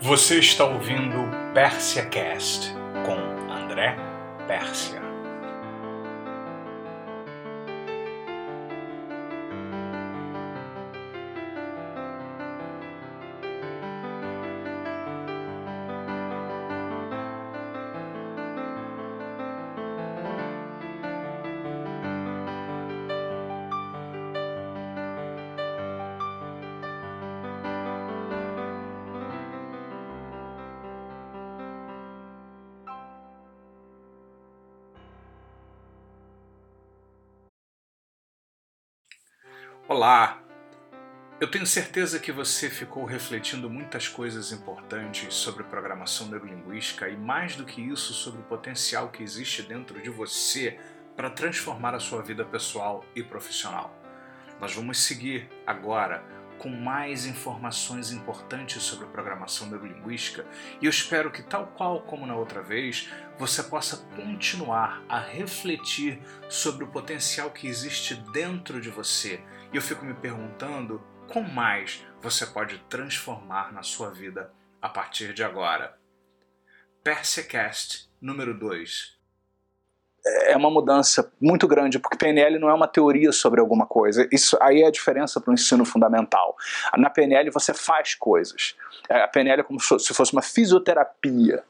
Você está ouvindo Pérsia Cast com André Pérsia. Olá! Eu tenho certeza que você ficou refletindo muitas coisas importantes sobre programação neurolinguística e, mais do que isso, sobre o potencial que existe dentro de você para transformar a sua vida pessoal e profissional. Nós vamos seguir agora com mais informações importantes sobre programação neurolinguística e eu espero que, tal qual como na outra vez, você possa continuar a refletir sobre o potencial que existe dentro de você e eu fico me perguntando como mais você pode transformar na sua vida a partir de agora. Persecast número 2. É uma mudança muito grande, porque PNL não é uma teoria sobre alguma coisa. Isso aí é a diferença para o ensino fundamental. Na PNL você faz coisas. É, a PNL é como se fosse uma fisioterapia.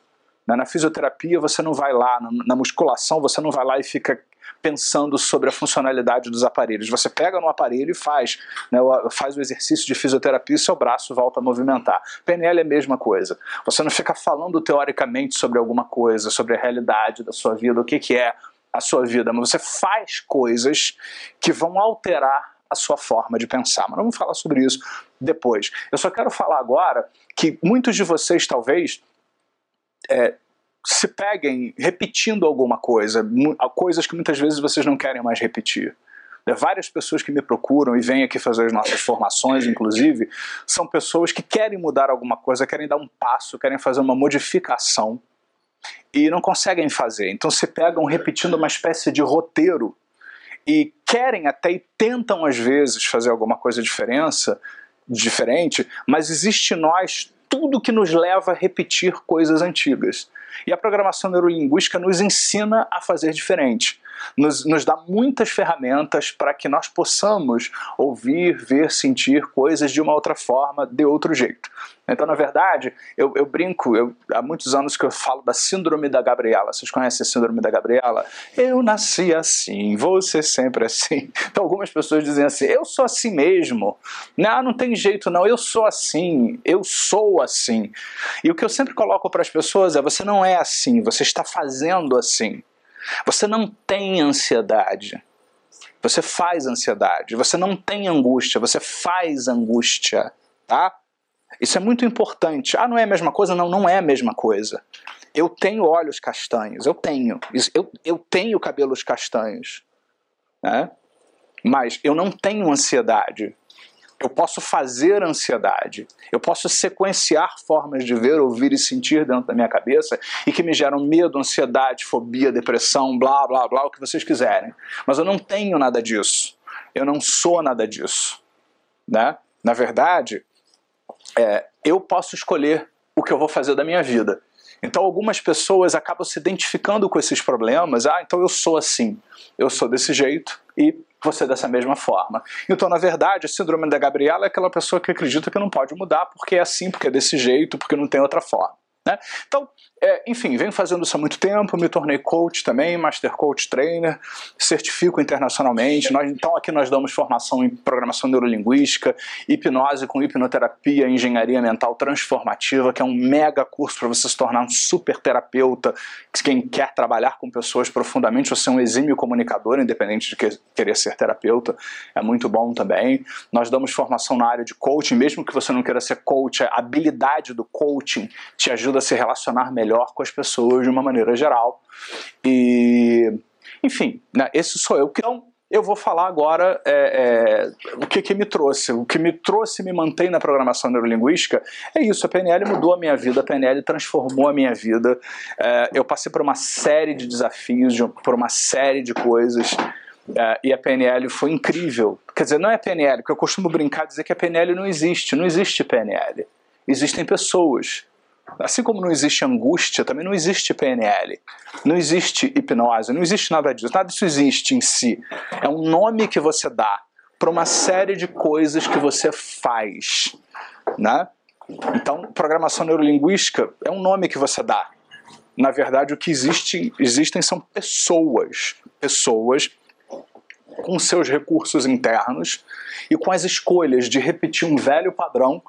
Né? Na fisioterapia você não vai lá, na musculação você não vai lá e fica pensando sobre a funcionalidade dos aparelhos. Você pega no aparelho e faz, né, faz o exercício de fisioterapia e seu braço volta a movimentar. PNL é a mesma coisa. Você não fica falando teoricamente sobre alguma coisa, sobre a realidade da sua vida, o que, que é a sua vida, mas você faz coisas que vão alterar a sua forma de pensar. Mas vamos falar sobre isso depois. Eu só quero falar agora que muitos de vocês talvez é, se peguem repetindo alguma coisa, coisas que muitas vezes vocês não querem mais repetir. É, várias pessoas que me procuram e vêm aqui fazer as nossas formações, inclusive, são pessoas que querem mudar alguma coisa, querem dar um passo, querem fazer uma modificação e não conseguem fazer. Então se pegam repetindo uma espécie de roteiro e querem até e tentam às vezes fazer alguma coisa diferença, diferente, mas existe nós tudo que nos leva a repetir coisas antigas. E a programação neurolinguística nos ensina a fazer diferente nos, nos dá muitas ferramentas para que nós possamos ouvir, ver, sentir coisas de uma outra forma, de outro jeito. Então, na verdade, eu, eu brinco, eu, há muitos anos que eu falo da síndrome da Gabriela. Vocês conhecem a síndrome da Gabriela? Eu nasci assim, ser sempre assim. Então, algumas pessoas dizem assim: eu sou assim mesmo. Não, não tem jeito, não, eu sou assim, eu sou assim. E o que eu sempre coloco para as pessoas é: você não é assim, você está fazendo assim. Você não tem ansiedade. Você faz ansiedade. Você não tem angústia. Você faz angústia. Tá? Isso é muito importante. Ah, não é a mesma coisa? Não, não é a mesma coisa. Eu tenho olhos castanhos. Eu tenho. Eu, eu tenho cabelos castanhos. Né? Mas eu não tenho ansiedade. Eu posso fazer ansiedade. Eu posso sequenciar formas de ver, ouvir e sentir dentro da minha cabeça e que me geram medo, ansiedade, fobia, depressão, blá, blá, blá, o que vocês quiserem. Mas eu não tenho nada disso. Eu não sou nada disso. Né? Na verdade, é, eu posso escolher o que eu vou fazer da minha vida. Então algumas pessoas acabam se identificando com esses problemas. Ah, então eu sou assim, eu sou desse jeito e você dessa mesma forma. Então, na verdade, a síndrome da Gabriela é aquela pessoa que acredita que não pode mudar porque é assim, porque é desse jeito, porque não tem outra forma. Né? Então, é, enfim, venho fazendo isso há muito tempo, me tornei coach também, Master Coach Trainer, certifico internacionalmente. Nós, então, aqui nós damos formação em programação neurolinguística, hipnose com hipnoterapia, engenharia mental transformativa, que é um mega curso para você se tornar um super terapeuta. Quem quer trabalhar com pessoas profundamente, você é um exímio comunicador, independente de que, querer ser terapeuta, é muito bom também. Nós damos formação na área de coaching, mesmo que você não queira ser coach, a habilidade do coaching te ajuda a se relacionar melhor melhor com as pessoas de uma maneira geral. E, enfim, né, esse sou eu. Então, eu vou falar agora é, é, o que, que me trouxe. O que me trouxe e me mantém na programação neurolinguística é isso. A PNL mudou a minha vida, a PNL transformou a minha vida. É, eu passei por uma série de desafios, por uma série de coisas. É, e a PNL foi incrível. Quer dizer, não é PNL, porque eu costumo brincar dizer que a PNL não existe. Não existe PNL. Existem pessoas Assim como não existe angústia, também não existe PNL, não existe hipnose, não existe nada disso, nada disso existe em si. É um nome que você dá para uma série de coisas que você faz, né? Então, programação neurolinguística é um nome que você dá. Na verdade, o que existe, existem são pessoas, pessoas com seus recursos internos e com as escolhas de repetir um velho padrão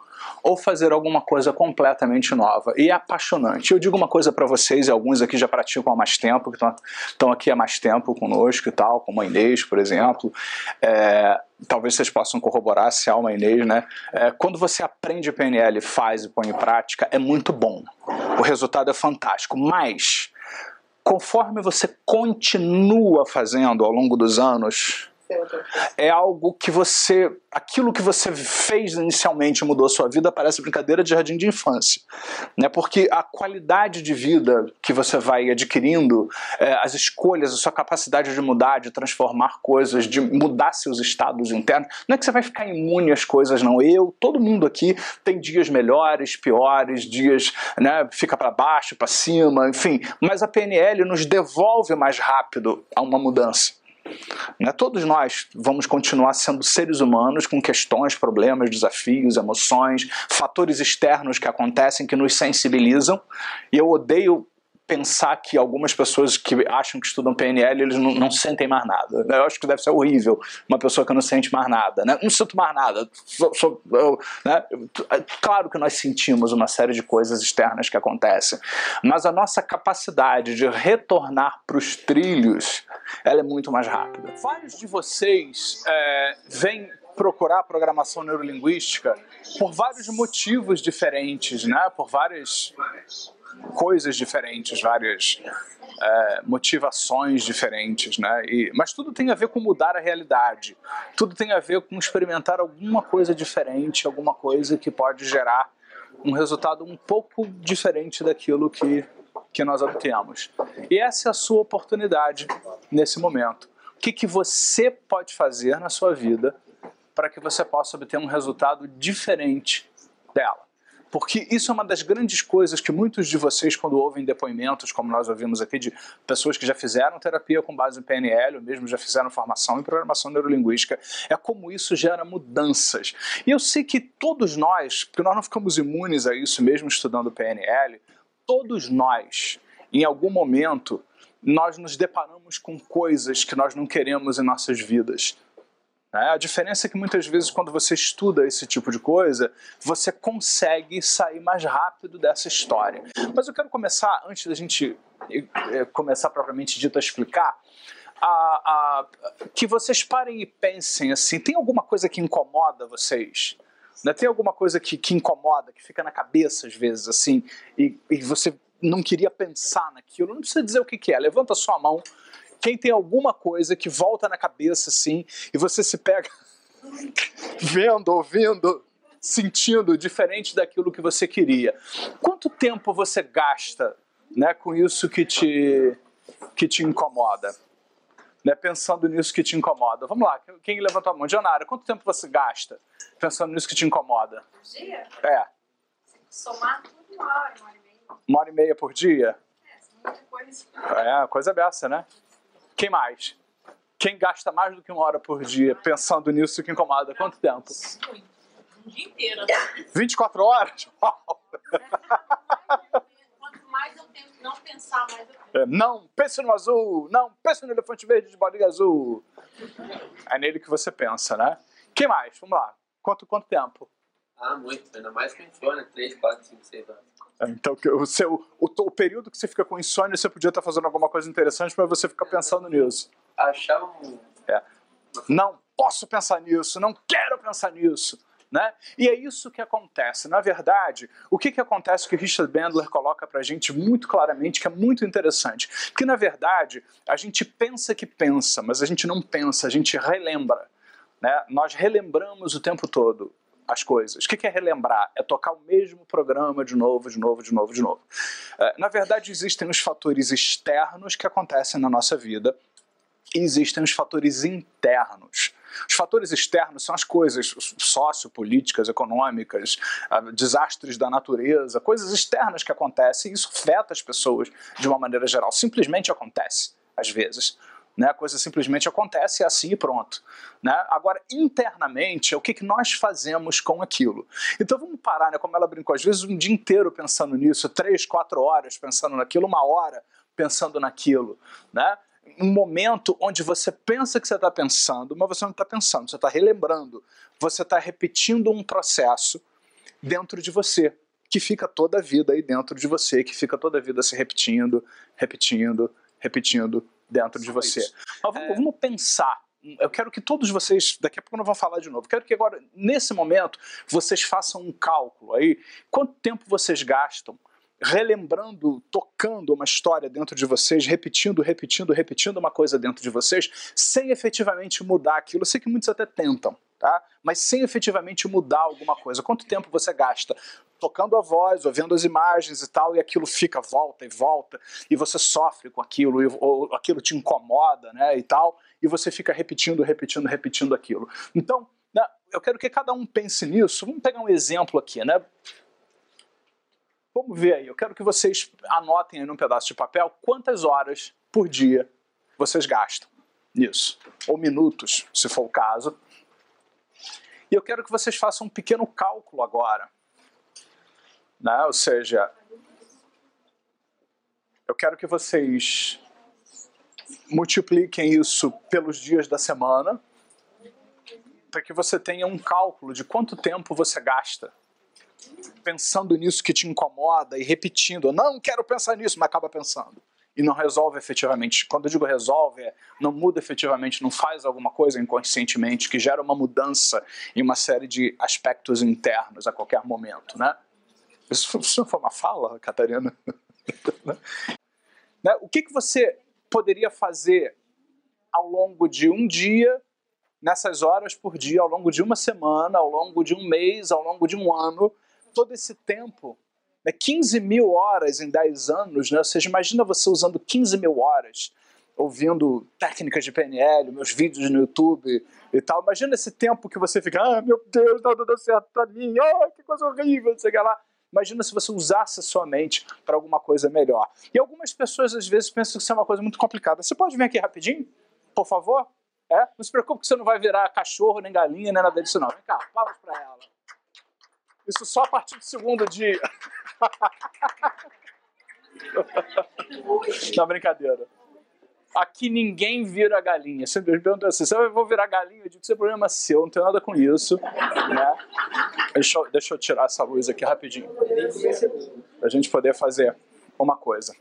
ou fazer alguma coisa completamente nova. E é apaixonante. Eu digo uma coisa para vocês, e alguns aqui já praticam há mais tempo, que estão aqui há mais tempo conosco e tal, como a Inês, por exemplo. É, talvez vocês possam corroborar se há uma Inês, né? É, quando você aprende PNL, faz e põe em prática, é muito bom. O resultado é fantástico. Mas, conforme você continua fazendo ao longo dos anos, é algo que você. Aquilo que você fez inicialmente mudou a sua vida, parece brincadeira de jardim de infância. Né? Porque a qualidade de vida que você vai adquirindo, é, as escolhas, a sua capacidade de mudar, de transformar coisas, de mudar seus estados internos, não é que você vai ficar imune às coisas, não. Eu, todo mundo aqui tem dias melhores, piores, dias, né, fica para baixo, para cima, enfim. Mas a PNL nos devolve mais rápido a uma mudança. Né? Todos nós vamos continuar sendo seres humanos com questões, problemas, desafios, emoções, fatores externos que acontecem que nos sensibilizam. E eu odeio pensar que algumas pessoas que acham que estudam PNL eles não, não, sentem mais nada. Eu acho que deve ser horrível uma pessoa que não sente mais nada. Né? Não sinto mais nada. Sou, sou, eu, né? Claro que nós sentimos uma série de coisas externas que acontecem, mas a nossa capacidade de retornar para os trilhos ela é muito mais rápida. Vários de vocês é, vêm procurar programação neurolinguística por vários motivos diferentes, né? por várias coisas diferentes, várias é, motivações diferentes, né? E, mas tudo tem a ver com mudar a realidade. Tudo tem a ver com experimentar alguma coisa diferente, alguma coisa que pode gerar um resultado um pouco diferente daquilo que, que nós obtemos. E essa é a sua oportunidade nesse momento. O que, que você pode fazer na sua vida para que você possa obter um resultado diferente dela? Porque isso é uma das grandes coisas que muitos de vocês, quando ouvem depoimentos, como nós ouvimos aqui, de pessoas que já fizeram terapia com base em PNL, ou mesmo já fizeram formação em programação neurolinguística, é como isso gera mudanças. E eu sei que todos nós, porque nós não ficamos imunes a isso mesmo estudando PNL, todos nós, em algum momento, nós nos deparamos com coisas que nós não queremos em nossas vidas. Né? A diferença é que muitas vezes, quando você estuda esse tipo de coisa, você consegue sair mais rápido dessa história. Mas eu quero começar, antes da gente eh, eh, começar propriamente dito a explicar, a, a, que vocês parem e pensem assim: tem alguma coisa que incomoda vocês? Né? Tem alguma coisa que, que incomoda, que fica na cabeça às vezes assim, e, e você não queria pensar naquilo? Não precisa dizer o que, que é, levanta sua mão quem tem alguma coisa que volta na cabeça assim e você se pega vendo, ouvindo, sentindo diferente daquilo que você queria. Quanto tempo você gasta, né, com isso que te que te incomoda? Né, pensando nisso que te incomoda. Vamos lá, quem levantou a mão? Dionara, quanto tempo você gasta pensando nisso que te incomoda? Por dia? É. Somar tudo uma hora, uma hora e meia. Uma hora e meia por dia? É, muita coisa. É, coisa dessa, né? Quem mais? Quem gasta mais do que uma hora por dia pensando nisso que incomoda? Quanto tempo? Um dia inteiro. 24 horas? Quanto mais eu tento não pensar, mais eu penso. É, não pense no azul, não pense no elefante verde de barriga azul. É nele que você pensa, né? Quem mais? Vamos lá. Quanto, quanto tempo? Ah, muito. Ainda mais com insônia, 3, 4, 5, 6 anos. Então, o, seu, o, o, período que você fica com insônia, você podia estar fazendo alguma coisa interessante para você ficar pensando nisso. Achava um... É. Não posso pensar nisso, não quero pensar nisso. Né? E é isso que acontece. Na verdade, o que, que acontece que Richard Bandler coloca para a gente muito claramente, que é muito interessante. Que, na verdade, a gente pensa que pensa, mas a gente não pensa, a gente relembra. Né? Nós relembramos o tempo todo as coisas. O que é relembrar? É tocar o mesmo programa de novo, de novo, de novo, de novo. É, na verdade, existem os fatores externos que acontecem na nossa vida e existem os fatores internos. Os fatores externos são as coisas sociopolíticas, econômicas, desastres da natureza, coisas externas que acontecem e isso afeta as pessoas de uma maneira geral. Simplesmente acontece, às vezes. Né? A coisa simplesmente acontece é assim e pronto. Né? Agora, internamente, é o que, que nós fazemos com aquilo. Então vamos parar, né? como ela brincou, às vezes um dia inteiro pensando nisso, três, quatro horas pensando naquilo, uma hora pensando naquilo. Né? Um momento onde você pensa que você está pensando, mas você não está pensando, você está relembrando, você está repetindo um processo dentro de você, que fica toda a vida aí dentro de você, que fica toda a vida se repetindo, repetindo, repetindo dentro de você. isso. Mas vamos, É. vamos pensar. Eu quero que todos vocês, daqui a pouco eu não vou falar de novo, quero que agora, nesse momento, vocês façam um cálculo aí, quanto tempo vocês gastam relembrando, tocando uma história dentro de vocês, repetindo, repetindo, repetindo uma coisa dentro de vocês, sem efetivamente mudar aquilo. Eu sei que muitos até tentam, tá? Mas sem efetivamente mudar alguma coisa. Quanto tempo você gasta tocando a voz, ouvindo as imagens e tal, e aquilo fica, volta e volta, e você sofre com aquilo, e, ou aquilo te incomoda, né, e tal, e você fica repetindo, repetindo, repetindo aquilo. Então, né, eu quero que cada um pense nisso. Vamos pegar um exemplo aqui, né? Vamos ver aí. Eu quero que vocês anotem aí num pedaço de papel quantas horas por dia vocês gastam nisso, ou minutos, se for o caso. E eu quero que vocês façam um pequeno cálculo agora. Né? Ou seja, eu quero que vocês multipliquem isso pelos dias da semana, para que você tenha um cálculo de quanto tempo você gasta pensando nisso que te incomoda e repetindo. Não quero pensar nisso, mas acaba pensando. E não resolve efetivamente. Quando eu digo resolve, é não muda efetivamente, não faz alguma coisa inconscientemente que gera uma mudança em uma série de aspectos internos a qualquer momento, né? Isso, não foi uma fala, Catarina? Né? O que, que você poderia fazer ao longo de um dia, nessas horas por dia, ao longo de uma semana, ao longo de um mês, ao longo de um ano, todo esse tempo, né, 15 mil horas em 10 anos, né, ou seja, imagina você usando 15 mil horas ouvindo técnicas de PNL, meus vídeos no YouTube e tal. Imagina esse tempo que você fica, ah, meu Deus, não deu certo pra mim, ah, que coisa horrível, não sei o que lá. Imagina se você usasse a sua mente para alguma coisa melhor. E algumas pessoas às vezes pensam que isso é uma coisa muito complicada. Você pode vir aqui rapidinho, por favor? É? Não se preocupe que você não vai virar cachorro, nem galinha, nem nada disso não. Vem cá, palmas para ela. Isso só a partir do segundo dia. Não, brincadeira. Aqui ninguém vira galinha. Sempre me perguntam assim: você vai virar galinha? Eu digo: isso é problema seu, não tem nada com isso. Né? Deixa, eu, deixa eu tirar essa luz aqui rapidinho. Pra gente poder fazer uma coisa.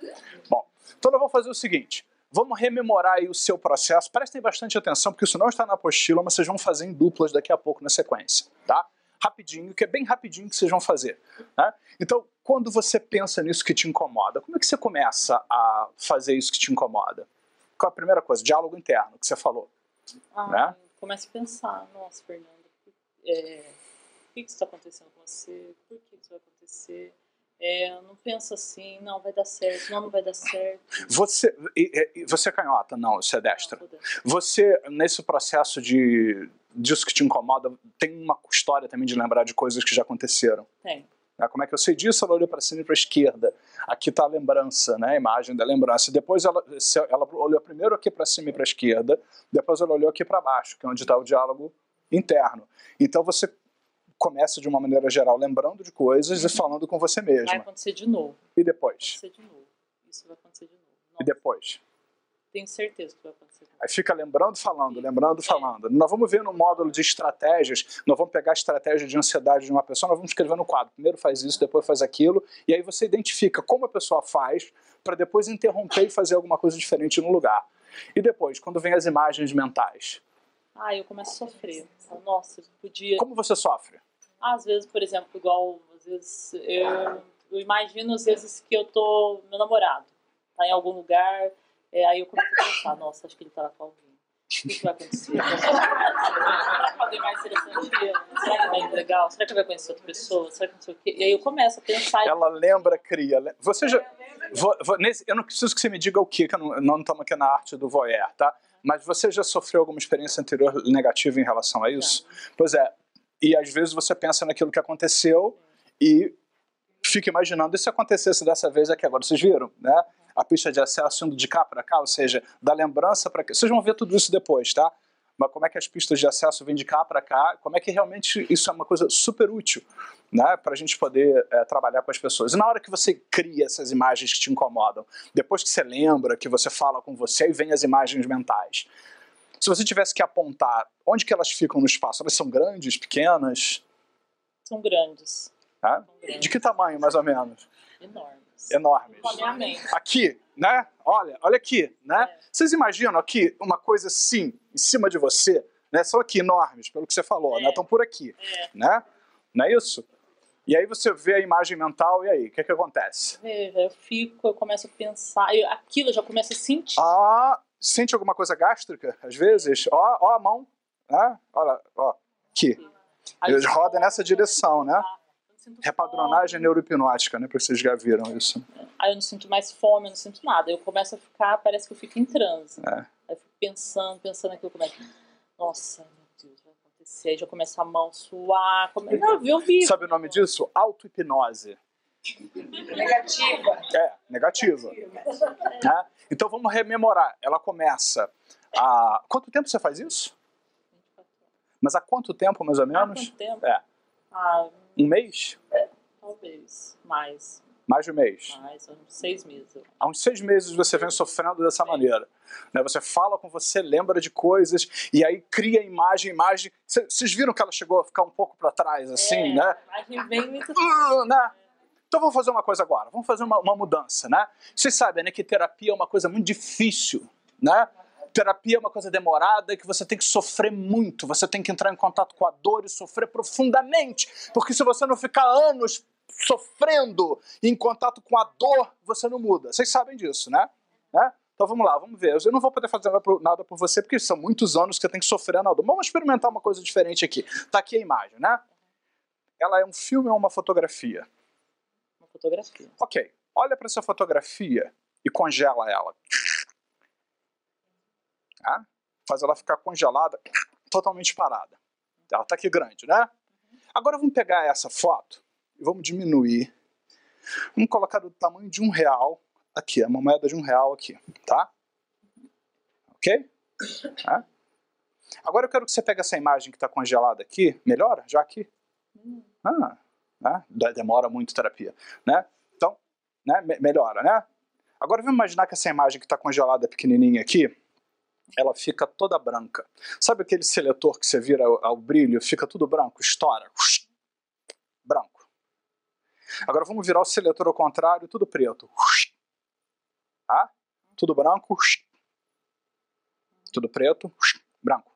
Bom, então nós vamos fazer o seguinte. Vamos rememorar aí o seu processo. Prestem bastante atenção, porque isso não está na apostila, mas vocês vão fazer em duplas daqui a pouco na sequência, tá? Rapidinho, que é bem rapidinho que vocês vão fazer. Né? Então, quando você pensa nisso que te incomoda, como é que você começa a fazer isso que te incomoda? Qual a primeira coisa? Diálogo interno, que você falou. Ah, Né? eu começo a pensar, nossa, Fernanda, por, é, por que está acontecendo com você? Por que isso vai acontecer? É, não penso assim, não, vai dar certo, não, não vai dar certo. Você, você é canhota? Não, você é destra. Não. Você, nesse processo de disso que te incomoda, tem uma história também de lembrar de coisas que já aconteceram. Tem. né? Como é que eu sei disso? Ela olhou para cima e para a esquerda. Aqui está a lembrança, né? a imagem da lembrança. Depois ela, ela olhou primeiro aqui para cima e para a esquerda, depois ela olhou aqui para baixo, que é onde está o diálogo interno. Então você começa de uma maneira geral lembrando de coisas e falando com você Vai mesma. acontecer de novo. E Vai depois? acontecer de novo. Isso vai acontecer de novo. E Nossa, depois? tenho certeza que vai acontecer. Aí fica lembrando, falando, lembrando, falando. Nós vamos ver no módulo de estratégias, nós vamos pegar a estratégia de ansiedade de uma pessoa, nós vamos escrever no quadro. Primeiro faz isso, depois faz aquilo, e aí você identifica como a pessoa faz, para depois interromper e fazer alguma coisa diferente no lugar. E depois, quando vem as imagens mentais, Ah, eu começo a sofrer. Nossa, eu podia. como você sofre? Às vezes, por exemplo, igual, às vezes, eu, eu imagino às vezes que eu tô, meu namorado tá em algum lugar, é, aí eu começo a pensar, nossa, acho que ele tá lá com alguém. O que, vai acontecer? Será que alguém mais interessante que eu? Será que vai legal? Será que vai conhecer outra pessoa? Será que não sei o quê? E aí eu começo a pensar. e- Ela lembra, cria. Você já. vou- vou- nesse- eu não preciso que você me diga o que, que eu não- não estamos aqui na arte do voyeur, tá? Mas você já sofreu alguma experiência anterior negativa em relação a isso? Pois é. E às vezes você pensa naquilo que aconteceu e fica imaginando e se acontecesse dessa vez aqui agora. Vocês viram, né? A pista de acesso indo de cá para cá, ou seja, da lembrança para cá. Vocês vão ver tudo isso depois, tá? Mas como é que as pistas de acesso vêm de cá para cá? Como é que realmente isso é uma coisa super útil, né? Para a gente poder é, trabalhar com as pessoas. E na hora que você cria essas imagens que te incomodam, depois que você lembra, que você fala com você, aí vem as imagens mentais. Se você tivesse que apontar onde que elas ficam no espaço, elas são grandes, pequenas? São grandes. Tá? São grandes. De que tamanho, mais ou menos? Enormes. Enormes. Aqui, né? Olha, olha aqui, né? É. Vocês imaginam aqui uma coisa assim, em cima de você, né? São aqui enormes, pelo que você falou, né? É. Estão por aqui, É. né? Não é isso? E aí você vê a imagem mental e aí, o que, que acontece? Veja, eu fico, eu começo a pensar, eu, aquilo eu já começo a sentir. Ah, sente alguma coisa gástrica, às vezes? Ó, ó a mão, né? Olha, ó, aqui. Eles eu rodam nessa direção, né? Repadronagem fome. neurohipnótica, né? Porque vocês já viram isso. Aí eu não sinto mais fome, eu não sinto nada. Eu começo a ficar, parece que eu fico em transe. É. Aí eu fico pensando, pensando aquilo, começo. Nossa, meu Deus, vai acontecer. Aí já começa a mão suar. Come... Não, eu vi. Sabe o nome disso? Auto-hipnose. Negativa. É, negativa. né? Então vamos rememorar. Ela começa a. Quanto tempo você faz isso? Mas há quanto tempo, mais ou Há menos? quanto tempo? É. Ah, Um mês? talvez. Mais. Mais de um mês. Mais, uns seis meses. Há uns seis meses você vem sofrendo dessa maneira. Né? Você fala com você, lembra de coisas, e aí cria imagem, imagem. Cê- Vocês viram que ela chegou a ficar um pouco para trás, assim, é, né? A imagem vem muito. Ah, né? Então vamos fazer uma coisa agora, vamos fazer uma, uma mudança, né? Vocês sabem né, que terapia é uma coisa muito difícil, né? Terapia é uma coisa demorada que você tem que sofrer muito, você tem que entrar em contato com a dor e sofrer profundamente, porque se você não ficar anos sofrendo em contato com a dor, você não muda. Vocês sabem disso, né? né? Então vamos lá, vamos ver. Eu não vou poder fazer nada por- você, porque são muitos anos que eu tenho que sofrer na dor. Vamos experimentar uma coisa diferente aqui. Tá aqui a imagem, né? Ela é um filme ou uma fotografia? Uma fotografia. Ok, olha para essa fotografia e congela ela. Tá? Faz ela ficar congelada, totalmente parada. Ela está aqui grande, né? Agora vamos pegar essa foto e vamos diminuir. Vamos colocar do tamanho de um real aqui, uma moeda de um real aqui, tá? Ok? Tá? Agora eu quero que você pegue essa imagem que está congelada aqui. Melhora? Já aqui? Ah, né? De- demora muito terapia, né? Então, né? me- melhora, né? Agora vamos imaginar que essa imagem que está congelada pequenininha aqui, ela fica toda branca. Sabe aquele seletor que você vira ao, brilho, fica tudo branco, estoura, branco. Agora vamos virar o seletor ao contrário, tudo preto, tá? Tudo branco, tudo preto, branco,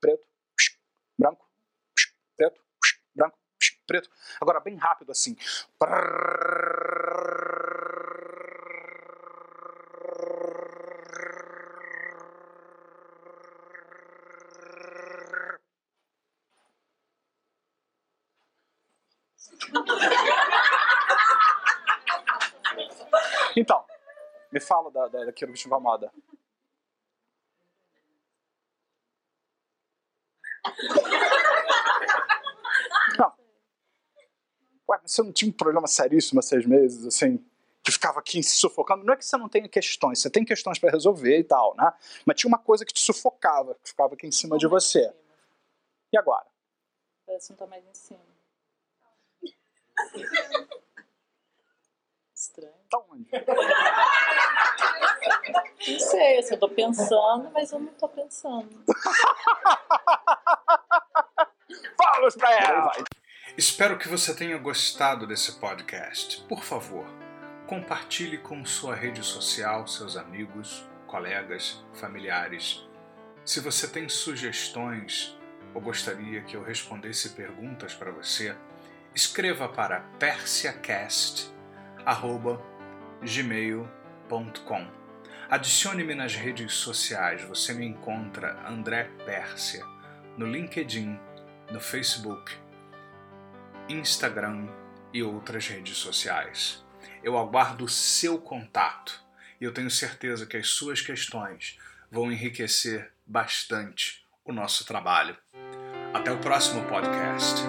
preto, branco, preto, branco, preto. Agora bem rápido assim. Então, me fala da, da, daquilo que te incomoda. Não. Ué, mas você não tinha um problema seríssimo há seis meses, assim, que ficava aqui se sufocando? Não é que você não tenha questões, você tem questões para resolver e tal, né? Mas tinha uma coisa que te sufocava, que ficava aqui em cima de você. E agora? Parece não tá mais em cima. Estranho. Tá onde? Não sei, assim, eu tô pensando, mas eu não tô pensando. Palmas pra ela! Espero que você tenha gostado desse podcast. Por favor, compartilhe com sua rede social, seus amigos, colegas, familiares. Se você tem sugestões ou gostaria que eu respondesse perguntas para você, escreva para persiacast@gmail.com. Adicione-me nas redes sociais. Você me encontra André Pérsia no LinkedIn, no Facebook, Instagram e outras redes sociais. Eu aguardo o seu contato e eu tenho certeza que as suas questões vão enriquecer bastante o nosso trabalho. Até o próximo podcast.